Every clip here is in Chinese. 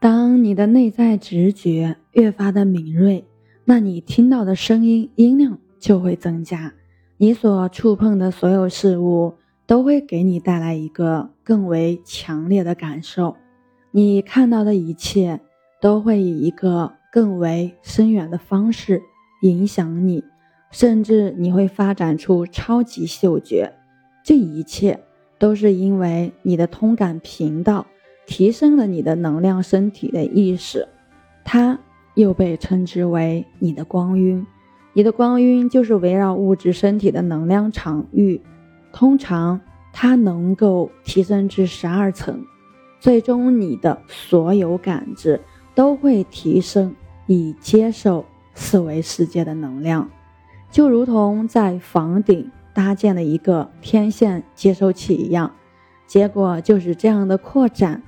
当你的内在直觉越发的敏锐，那你听到的声音音量就会增加，你所触碰的所有事物都会给你带来一个更为强烈的感受，你看到的一切都会以一个更为深远的方式影响你，甚至你会发展出超级嗅觉，这一切都是因为你的通感频道。提升了你的能量身体的意识，它又被称之为你的光晕。你的光晕就是围绕物质身体的能量场域，通常它能够提升至十二层，最终你的所有感知都会提升，以接受四维世界的能量，就如同在房顶搭建了一个天线接收器一样，结果就是这样的扩展。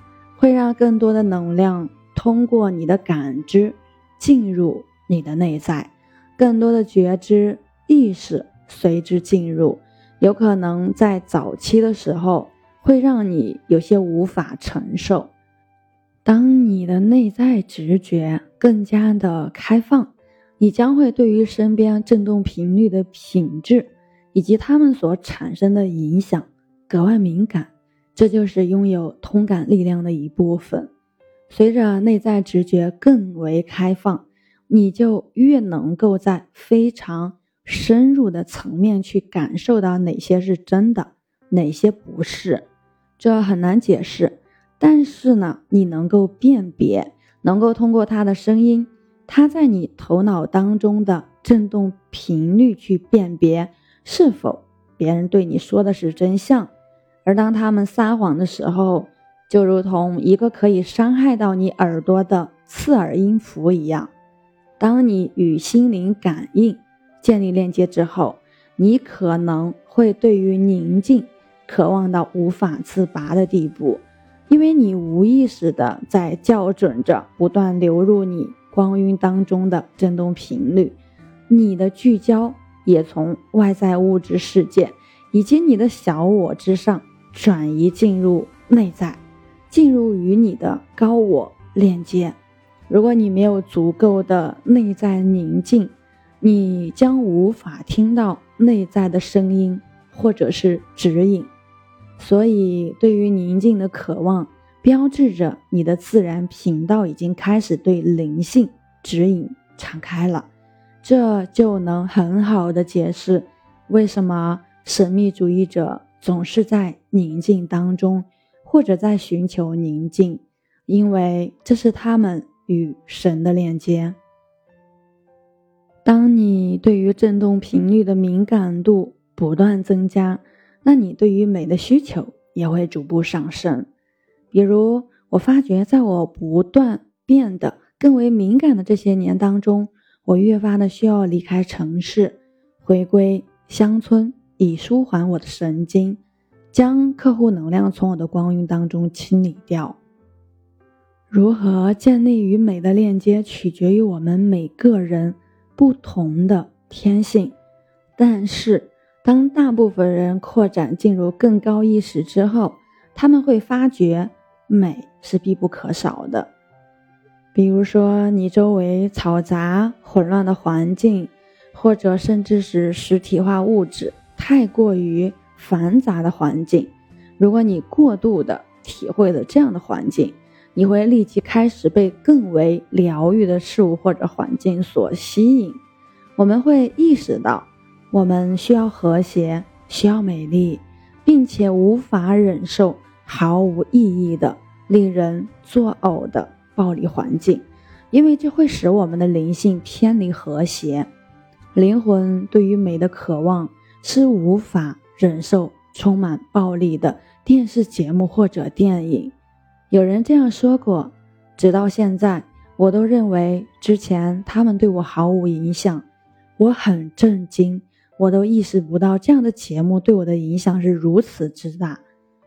会让更多的能量通过你的感知进入你的内在，更多的觉知意识随之进入。有可能在早期的时候会让你有些无法承受。当你的内在直觉更加的开放，你将会对于身边振动频率的品质以及它们所产生的影响格外敏感。这就是拥有通感力量的一部分。随着内在直觉更为开放，你就越能够在非常深入的层面去感受到哪些是真的，哪些不是。这很难解释，但是呢，你能够辨别，能够通过他的声音，他在你头脑当中的震动频率去辨别是否别人对你说的是真相。而当他们撒谎的时候，就如同一个可以伤害到你耳朵的刺耳音符一样。当你与心灵感应建立链接之后，你可能会对于宁静渴望到无法自拔的地步，因为你无意识的在校准着不断流入你光晕当中的振动频率，你的聚焦也从外在物质世界以及你的小我之上。转移进入内在，进入与你的高我链接。如果你没有足够的内在宁静，你将无法听到内在的声音或者是指引。所以，对于宁静的渴望，标志着你的自然频道已经开始对灵性指引敞开了。这就能很好的解释为什么神秘主义者。总是在宁静当中，或者在寻求宁静，因为这是他们与神的链接。当你对于振动频率的敏感度不断增加，那你对于美的需求也会逐步上升。比如，我发觉在我不断变得更为敏感的这些年当中，我越发的需要离开城市，回归乡村。以舒缓我的神经，将客户能量从我的光晕当中清理掉。如何建立与美的链接，取决于我们每个人不同的天性。但是，当大部分人扩展进入更高意识之后，他们会发觉美是必不可少的。比如说，你周围嘈杂混乱的环境，或者甚至是实体化物质。太过于繁杂的环境，如果你过度的体会了这样的环境，你会立即开始被更为疗愈的事物或者环境所吸引。我们会意识到，我们需要和谐，需要美丽，并且无法忍受毫无意义的、令人作呕的暴力环境，因为这会使我们的灵性偏离和谐。灵魂对于美的渴望。是无法忍受充满暴力的电视节目或者电影。有人这样说过，直到现在，我都认为之前他们对我毫无影响。我很震惊，我都意识不到这样的节目对我的影响是如此之大。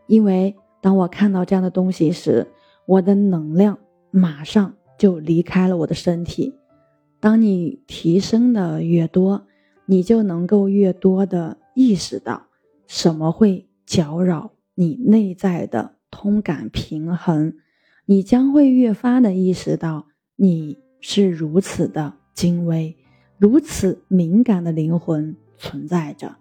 因为当我看到这样的东西时，我的能量马上就离开了我的身体。当你提升的越多。你就能够越多的意识到什么会搅扰你内在的通感平衡，你将会越发的意识到你是如此的精微、如此敏感的灵魂存在着。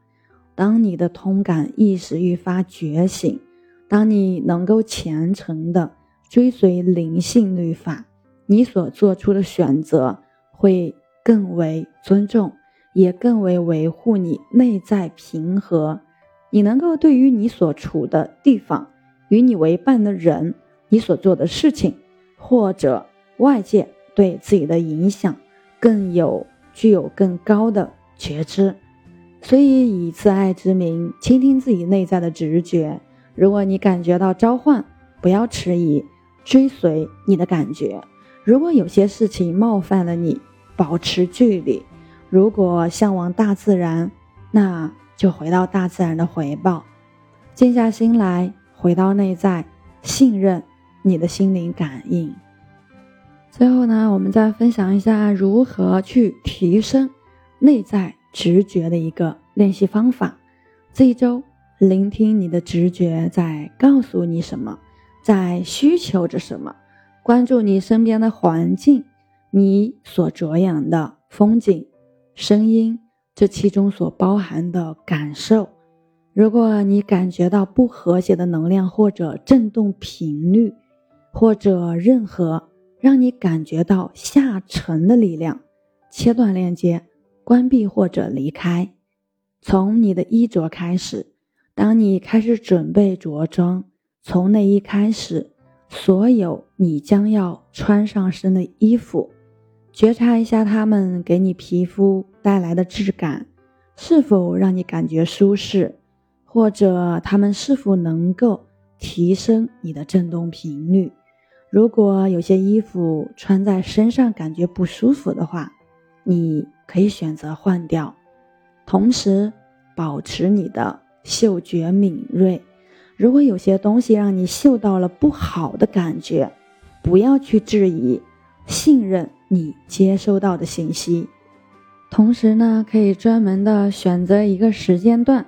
当你的通感意识愈发觉醒，当你能够虔诚的追随灵性律法，你所做出的选择会更为尊重，也更为维护你内在平和。你能够对于你所处的地方、与你为伴的人、你所做的事情，或者外界对自己的影响，更有具有更高的觉知。所以，以自爱之名，倾听自己内在的直觉。如果你感觉到召唤，不要迟疑，追随你的感觉。如果有些事情冒犯了你，保持距离。如果向往大自然，那。就回到大自然的回报，静下心来，回到内在，信任你的心灵感应。最后呢，我们再分享一下如何去提升内在直觉的一个练习方法。这一周，聆听你的直觉在告诉你什么，在需求着什么，关注你身边的环境，你所着眼的风景、声音。这其中所包含的感受，如果你感觉到不和谐的能量或者振动频率，或者任何让你感觉到下沉的力量，切断链接，关闭或者离开。从你的衣着开始，当你开始准备着装，从内衣开始，所有你将要穿上身的衣服。觉察一下它们给你皮肤带来的质感，是否让你感觉舒适，或者它们是否能够提升你的振动频率？如果有些衣服穿在身上感觉不舒服的话，你可以选择换掉。同时，保持你的嗅觉敏锐。如果有些东西让你嗅到了不好的感觉，不要去质疑，信任。你接收到的信息，同时呢，可以专门的选择一个时间段，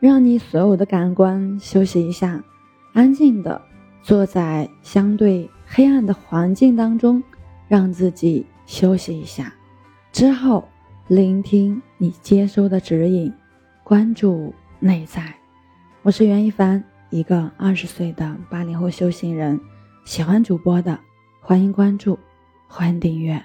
让你所有的感官休息一下，安静的坐在相对黑暗的环境当中，让自己休息一下，之后聆听你接收的指引，关注内在。我是袁一凡，一个二十岁的八零后修行人，喜欢主播的欢迎关注。欢迎订阅。